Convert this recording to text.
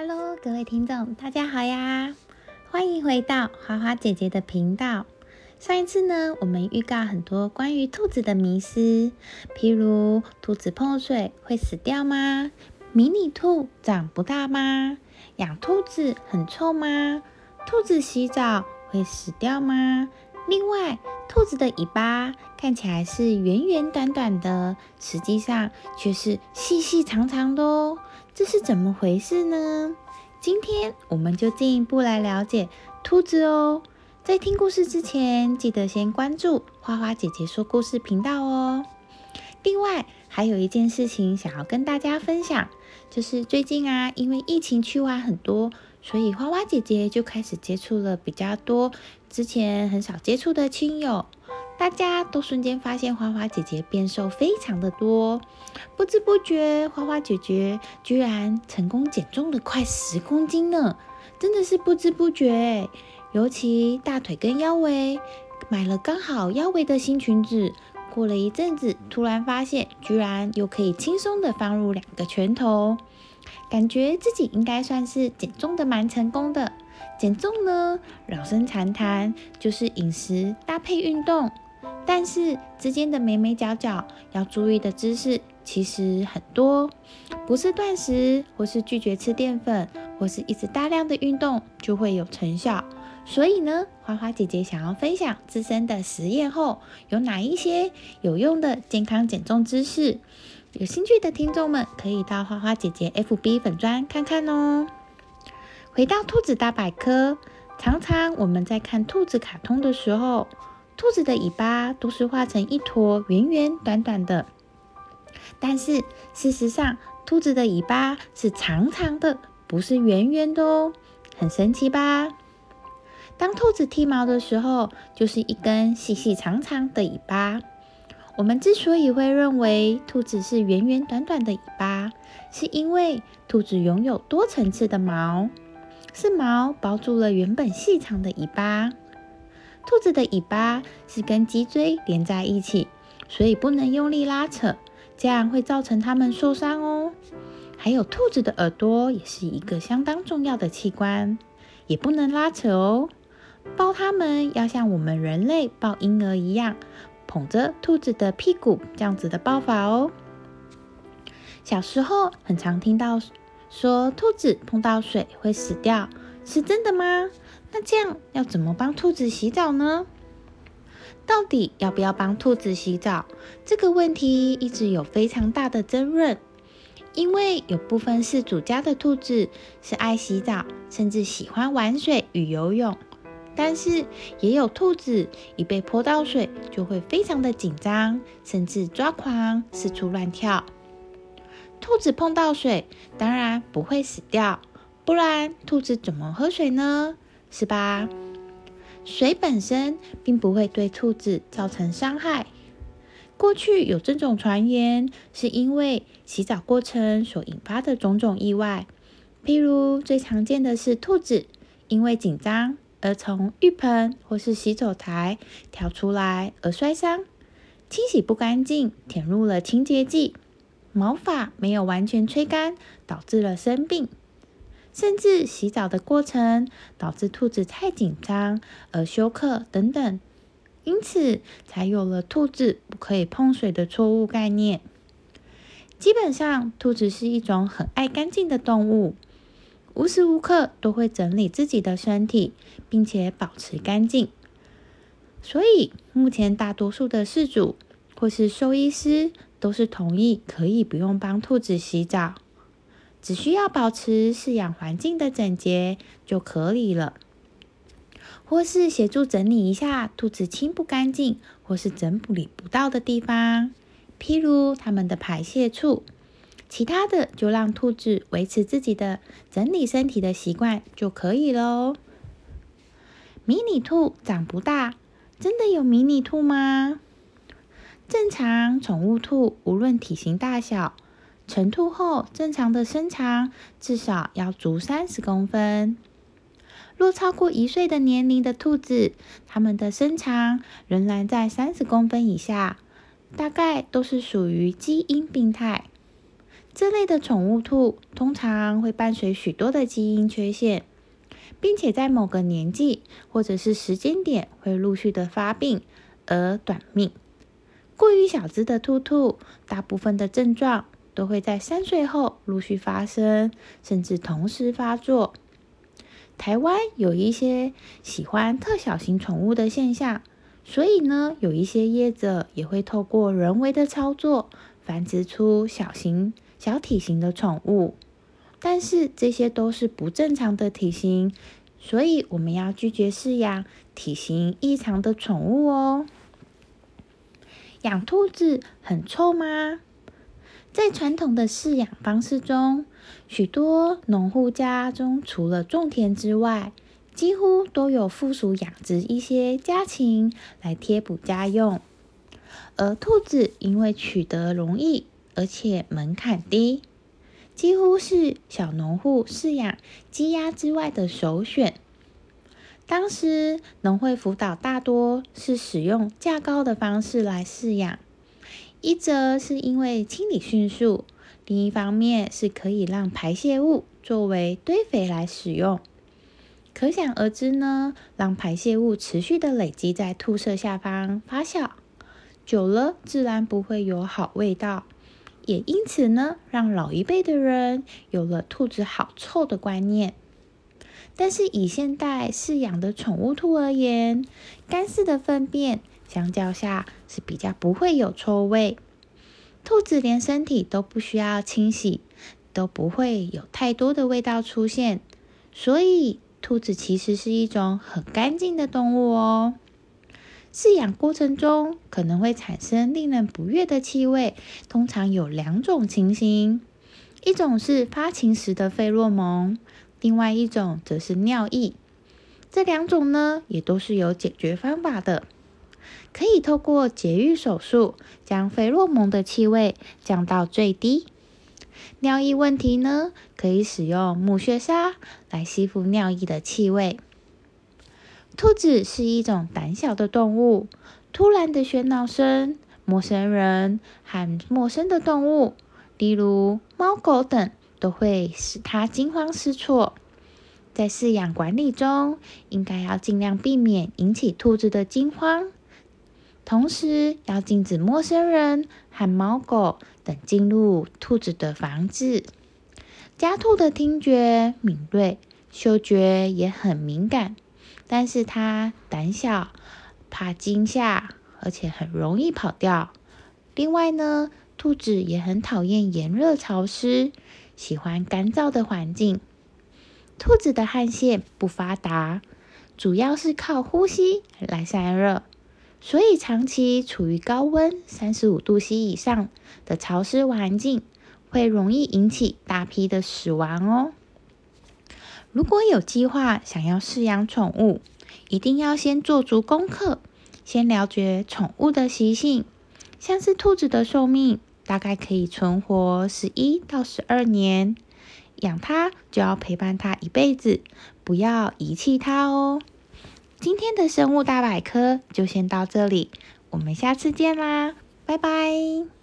Hello，各位听众，大家好呀！欢迎回到花花姐姐的频道。上一次呢，我们预告很多关于兔子的迷思，譬如兔子碰水会死掉吗？迷你兔长不大吗？养兔子很臭吗？兔子洗澡会死掉吗？另外，兔子的尾巴看起来是圆圆短短的，实际上却是细细长长的哦。这是怎么回事呢？今天我们就进一步来了解兔子哦。在听故事之前，记得先关注花花姐姐说故事频道哦。另外，还有一件事情想要跟大家分享，就是最近啊，因为疫情去玩很多，所以花花姐姐就开始接触了比较多之前很少接触的亲友。大家都瞬间发现花花姐姐变瘦非常的多，不知不觉花花姐姐居然成功减重了快十公斤呢，真的是不知不觉。尤其大腿跟腰围，买了刚好腰围的新裙子，过了一阵子，突然发现居然又可以轻松的放入两个拳头，感觉自己应该算是减重的蛮成功的。减重呢，老生常谈，就是饮食搭配运动。但是之间的眉眉角角要注意的知识其实很多，不是断食或是拒绝吃淀粉，或是一直大量的运动就会有成效。所以呢，花花姐姐想要分享自身的实验后有哪一些有用的健康减重知识，有兴趣的听众们可以到花花姐姐 FB 粉砖看看哦。回到兔子大百科，常常我们在看兔子卡通的时候。兔子的尾巴都是画成一坨圆圆短短的，但是事实上，兔子的尾巴是长长的，不是圆圆的哦，很神奇吧？当兔子剃毛的时候，就是一根细细长长的尾巴。我们之所以会认为兔子是圆圆短短的尾巴，是因为兔子拥有多层次的毛，是毛包住了原本细长的尾巴。兔子的尾巴是跟脊椎连在一起，所以不能用力拉扯，这样会造成它们受伤哦。还有，兔子的耳朵也是一个相当重要的器官，也不能拉扯哦。抱它们要像我们人类抱婴儿一样，捧着兔子的屁股这样子的抱法哦。小时候很常听到说兔子碰到水会死掉，是真的吗？那这样要怎么帮兔子洗澡呢？到底要不要帮兔子洗澡？这个问题一直有非常大的争论。因为有部分饲主家的兔子是爱洗澡，甚至喜欢玩水与游泳，但是也有兔子一被泼到水就会非常的紧张，甚至抓狂、四处乱跳。兔子碰到水当然不会死掉，不然兔子怎么喝水呢？是吧？水本身并不会对兔子造成伤害。过去有这种传言，是因为洗澡过程所引发的种种意外，譬如最常见的是兔子因为紧张而从浴盆或是洗手台跳出来而摔伤，清洗不干净舔入了清洁剂，毛发没有完全吹干，导致了生病。甚至洗澡的过程导致兔子太紧张而休克等等，因此才有了兔子不可以碰水的错误概念。基本上，兔子是一种很爱干净的动物，无时无刻都会整理自己的身体，并且保持干净。所以，目前大多数的饲主或是兽医师都是同意可以不用帮兔子洗澡。只需要保持饲养环境的整洁就可以了，或是协助整理一下兔子清不干净或是整理不到的地方，譬如它们的排泄处。其他的就让兔子维持自己的整理身体的习惯就可以喽。迷你兔长不大，真的有迷你兔吗？正常宠物兔无论体型大小。成兔后，正常的身长至少要足三十公分。若超过一岁的年龄的兔子，它们的身长仍然在三十公分以下，大概都是属于基因病态。这类的宠物兔通常会伴随许多的基因缺陷，并且在某个年纪或者是时间点会陆续的发病而短命。过于小只的兔兔，大部分的症状都会在三岁后陆续发生，甚至同时发作。台湾有一些喜欢特小型宠物的现象，所以呢，有一些业者也会透过人为的操作繁殖出小型。小体型的宠物，但是这些都是不正常的体型，所以我们要拒绝饲养体型异常的宠物哦。养兔子很臭吗？在传统的饲养方式中，许多农户家中除了种田之外，几乎都有附属养殖一些家禽来贴补家用，而兔子因为取得容易。而且门槛低，几乎是小农户饲养鸡鸭之外的首选。当时农会辅导大多是使用价高的方式来饲养，一则是因为清理迅速，另一方面是可以让排泄物作为堆肥来使用。可想而知呢，让排泄物持续的累积在兔舍下方发酵，久了自然不会有好味道。也因此呢，让老一辈的人有了兔子好臭的观念。但是以现代饲养的宠物兔而言，干饲的粪便相较下是比较不会有臭味。兔子连身体都不需要清洗，都不会有太多的味道出现。所以，兔子其实是一种很干净的动物哦。饲养过程中可能会产生令人不悦的气味，通常有两种情形：一种是发情时的费洛蒙，另外一种则是尿液。这两种呢，也都是有解决方法的，可以透过节育手术将费洛蒙的气味降到最低。尿液问题呢，可以使用木屑沙来吸附尿液的气味。兔子是一种胆小的动物，突然的喧闹声、陌生人和陌生的动物，例如猫狗等，都会使它惊慌失措。在饲养管理中，应该要尽量避免引起兔子的惊慌，同时要禁止陌生人和猫狗等进入兔子的房子。家兔的听觉敏锐，嗅觉也很敏感。但是它胆小，怕惊吓，而且很容易跑掉。另外呢，兔子也很讨厌炎热潮湿，喜欢干燥的环境。兔子的汗腺不发达，主要是靠呼吸来散热，所以长期处于高温三十五度 C 以上的潮湿环境，会容易引起大批的死亡哦。如果有计划想要饲养宠物，一定要先做足功课，先了解宠物的习性。像是兔子的寿命大概可以存活十一到十二年，养它就要陪伴它一辈子，不要遗弃它哦。今天的生物大百科就先到这里，我们下次见啦，拜拜。